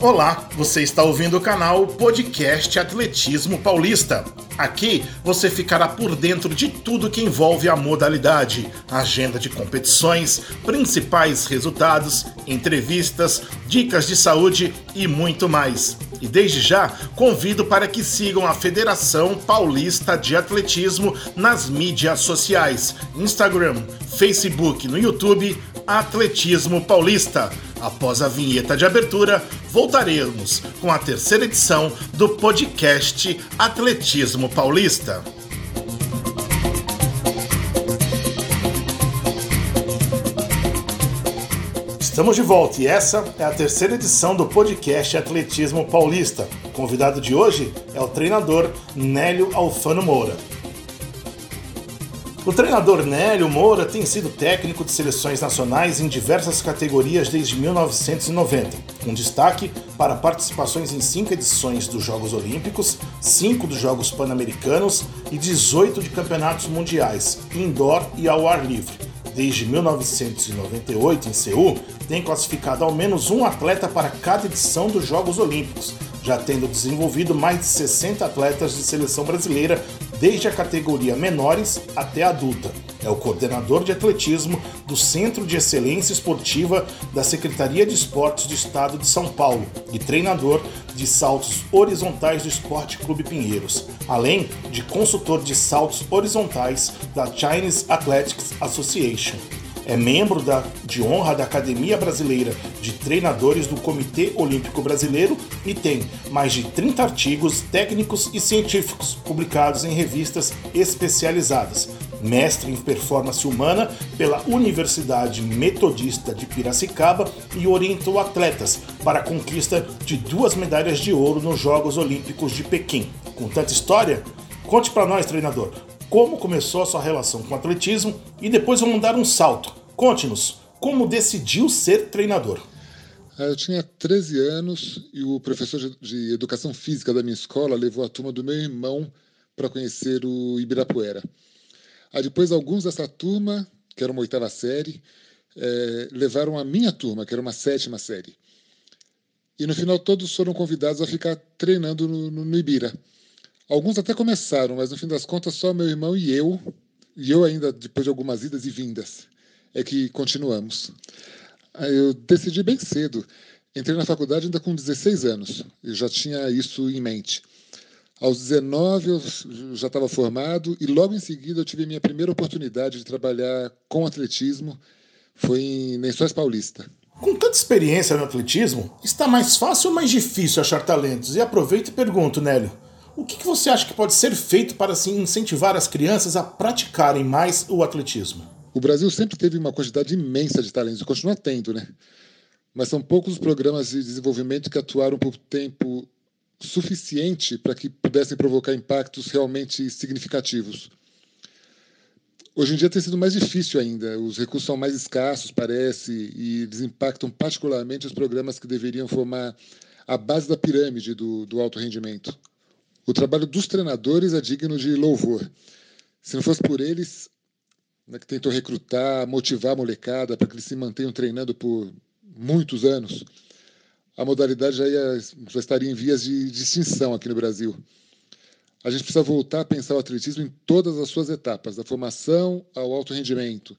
Olá, você está ouvindo o canal Podcast Atletismo Paulista. Aqui você ficará por dentro de tudo que envolve a modalidade, agenda de competições, principais resultados, entrevistas, dicas de saúde e muito mais. E desde já convido para que sigam a Federação Paulista de Atletismo nas mídias sociais: Instagram, Facebook, no YouTube, Atletismo Paulista. Após a vinheta de abertura, voltaremos com a terceira edição do podcast Atletismo Paulista. Estamos de volta e essa é a terceira edição do podcast Atletismo Paulista. O convidado de hoje é o treinador Nélio Alfano Moura. O treinador Nélio Moura tem sido técnico de seleções nacionais em diversas categorias desde 1990, com destaque para participações em cinco edições dos Jogos Olímpicos, cinco dos Jogos Pan-Americanos e 18 de campeonatos mundiais, indoor e ao ar livre. Desde 1998, em Seul, tem classificado ao menos um atleta para cada edição dos Jogos Olímpicos, já tendo desenvolvido mais de 60 atletas de seleção brasileira desde a categoria menores até adulta. É o coordenador de atletismo do Centro de Excelência Esportiva da Secretaria de Esportes do Estado de São Paulo e treinador de saltos horizontais do Esporte Clube Pinheiros, além de consultor de saltos horizontais da Chinese Athletics Association é membro da, de honra da Academia Brasileira de Treinadores do Comitê Olímpico Brasileiro e tem mais de 30 artigos técnicos e científicos publicados em revistas especializadas. Mestre em performance humana pela Universidade Metodista de Piracicaba e orientou atletas para a conquista de duas medalhas de ouro nos Jogos Olímpicos de Pequim. Com tanta história, conte para nós, treinador, como começou a sua relação com o atletismo e depois vamos dar um salto. Conte-nos, como decidiu ser treinador? Ah, eu tinha 13 anos e o professor de educação física da minha escola levou a turma do meu irmão para conhecer o Ibirapuera. Aí depois alguns dessa turma, que era uma oitava série, é, levaram a minha turma, que era uma sétima série. E no final todos foram convidados a ficar treinando no, no, no Ibira. Alguns até começaram, mas no fim das contas só meu irmão e eu, e eu ainda depois de algumas idas e vindas, é que continuamos. Eu decidi bem cedo. Entrei na faculdade ainda com 16 anos, e já tinha isso em mente. Aos 19 eu já estava formado e logo em seguida eu tive minha primeira oportunidade de trabalhar com atletismo, foi em Lençóis Paulista. Com tanta experiência no atletismo, está mais fácil ou mais difícil achar talentos? E aproveito e pergunto, Nélio, o que, você acha que pode ser feito para assim, incentivar as crianças a praticarem mais o atletismo? O Brasil sempre teve uma quantidade imensa de talentos, e continua tendo, né? Mas são poucos os programas de desenvolvimento que atuaram por tempo suficiente para que pudessem provocar impactos realmente significativos. Hoje em dia tem sido mais difícil ainda. Os recursos são mais escassos, parece, e eles impactam particularmente os programas que deveriam formar a base da pirâmide do, do alto rendimento. O trabalho dos treinadores é digno de louvor. Se não fosse por eles, né, que tentou recrutar, motivar a molecada para que eles se mantenham treinando por muitos anos, a modalidade já, ia, já estaria em vias de, de extinção aqui no Brasil. A gente precisa voltar a pensar o atletismo em todas as suas etapas, da formação ao alto rendimento,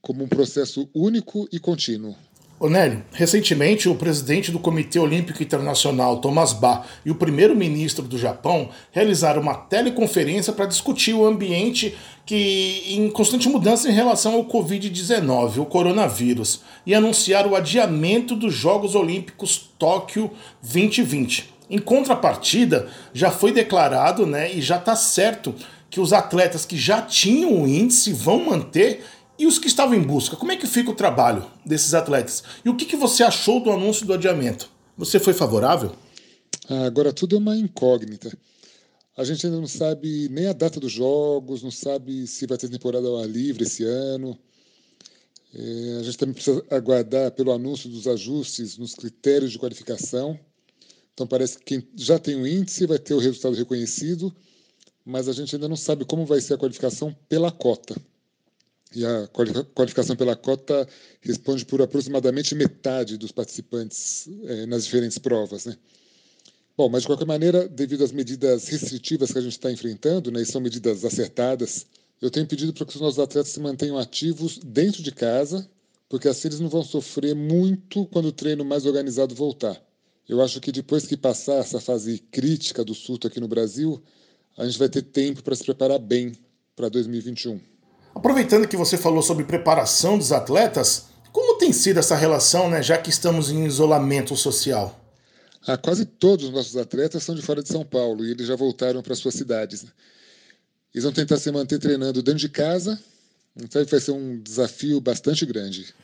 como um processo único e contínuo. Onélio, recentemente o presidente do Comitê Olímpico Internacional, Thomas Bach, e o primeiro-ministro do Japão realizaram uma teleconferência para discutir o ambiente que em constante mudança em relação ao Covid-19, o coronavírus, e anunciar o adiamento dos Jogos Olímpicos Tóquio 2020. Em contrapartida, já foi declarado, né, e já está certo que os atletas que já tinham o índice vão manter e os que estavam em busca, como é que fica o trabalho desses atletas? E o que, que você achou do anúncio do adiamento? Você foi favorável? Ah, agora tudo é uma incógnita. A gente ainda não sabe nem a data dos jogos, não sabe se vai ter temporada ao ar livre esse ano. É, a gente também precisa aguardar pelo anúncio dos ajustes nos critérios de qualificação. Então parece que quem já tem o índice vai ter o resultado reconhecido, mas a gente ainda não sabe como vai ser a qualificação pela cota. E a qualificação pela cota responde por aproximadamente metade dos participantes é, nas diferentes provas. Né? Bom, mas de qualquer maneira, devido às medidas restritivas que a gente está enfrentando, né, e são medidas acertadas, eu tenho pedido para que os nossos atletas se mantenham ativos dentro de casa, porque assim eles não vão sofrer muito quando o treino mais organizado voltar. Eu acho que depois que passar essa fase crítica do surto aqui no Brasil, a gente vai ter tempo para se preparar bem para 2021. Aproveitando que você falou sobre preparação dos atletas, como tem sido essa relação, né, já que estamos em isolamento social? Ah, quase todos os nossos atletas são de fora de São Paulo e eles já voltaram para suas cidades. Né? Eles vão tentar se manter treinando dentro de casa, então vai ser um desafio bastante grande.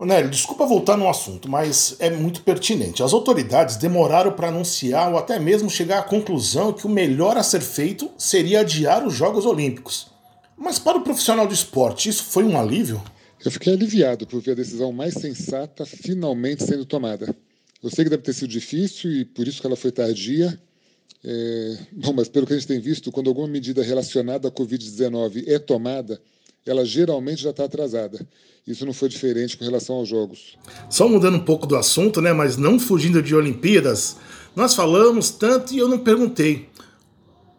Nélio, desculpa voltar no assunto, mas é muito pertinente. As autoridades demoraram para anunciar ou até mesmo chegar à conclusão que o melhor a ser feito seria adiar os Jogos Olímpicos. Mas para o profissional do esporte, isso foi um alívio? Eu fiquei aliviado por ver a decisão mais sensata finalmente sendo tomada. Eu sei que deve ter sido difícil e por isso que ela foi tardia, é, bom, mas pelo que a gente tem visto, quando alguma medida relacionada à Covid-19 é tomada, ela geralmente já está atrasada. Isso não foi diferente com relação aos jogos. Só mudando um pouco do assunto, né, mas não fugindo de Olimpíadas, nós falamos tanto e eu não perguntei.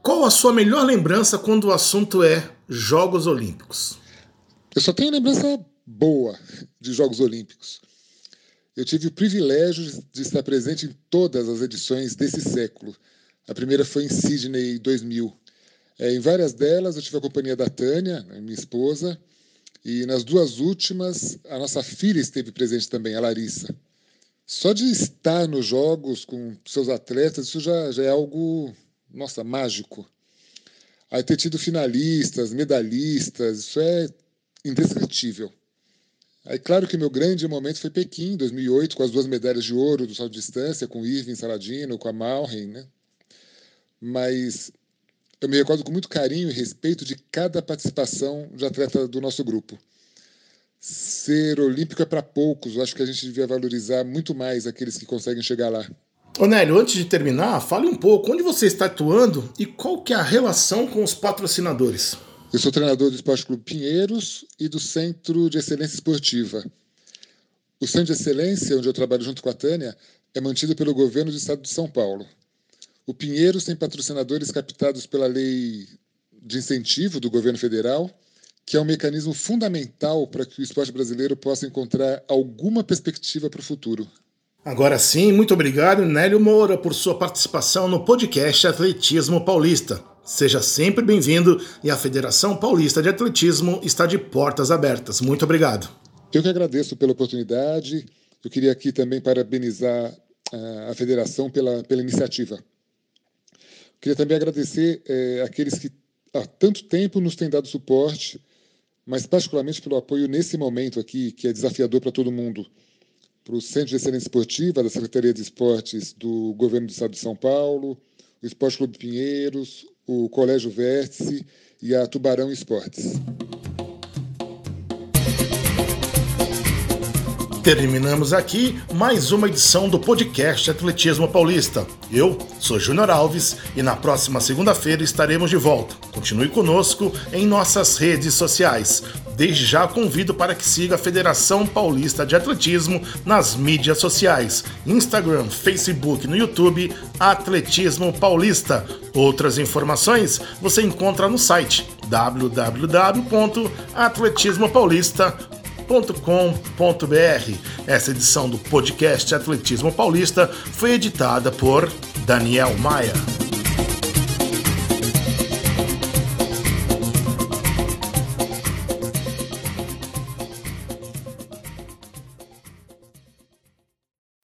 Qual a sua melhor lembrança quando o assunto é Jogos Olímpicos? Eu só tenho lembrança boa de Jogos Olímpicos. Eu tive o privilégio de estar presente em todas as edições desse século a primeira foi em Sydney 2000. É, em várias delas eu tive a companhia da Tânia, né, minha esposa, e nas duas últimas a nossa filha esteve presente também, a Larissa. Só de estar nos jogos com seus atletas, isso já, já é algo, nossa, mágico. Aí ter tido finalistas, medalhistas, isso é indescritível. Aí, claro que meu grande momento foi Pequim, 2008, com as duas medalhas de ouro do salto de distância, com o Irving Saladino, com a Malren, né? mas eu me recordo com muito carinho e respeito de cada participação de atleta do nosso grupo. Ser olímpico é para poucos, eu acho que a gente devia valorizar muito mais aqueles que conseguem chegar lá. Ô Nélio, antes de terminar, fale um pouco onde você está atuando e qual que é a relação com os patrocinadores. Eu sou treinador do Esporte Clube Pinheiros e do Centro de Excelência Esportiva. O Centro de Excelência, onde eu trabalho junto com a Tânia, é mantido pelo governo do estado de São Paulo. O Pinheiros tem patrocinadores captados pela lei de incentivo do governo federal, que é um mecanismo fundamental para que o esporte brasileiro possa encontrar alguma perspectiva para o futuro. Agora sim, muito obrigado, Nélio Moura, por sua participação no podcast Atletismo Paulista. Seja sempre bem-vindo e a Federação Paulista de Atletismo está de portas abertas. Muito obrigado. Eu que agradeço pela oportunidade. Eu queria aqui também parabenizar ah, a federação pela, pela iniciativa. Queria também agradecer é, aqueles que há tanto tempo nos têm dado suporte, mas particularmente pelo apoio nesse momento aqui, que é desafiador para todo mundo. Para o Centro de Excelência Esportiva da Secretaria de Esportes do Governo do Estado de São Paulo, o Esporte Clube Pinheiros, o Colégio Vértice e a Tubarão Esportes. Terminamos aqui mais uma edição do podcast Atletismo Paulista. Eu sou Júnior Alves e na próxima segunda-feira estaremos de volta. Continue conosco em nossas redes sociais. Desde já convido para que siga a Federação Paulista de Atletismo nas mídias sociais: Instagram, Facebook, no YouTube, Atletismo Paulista. Outras informações você encontra no site www.atletismopaulista.com essa edição do podcast Atletismo Paulista foi editada por Daniel Maia.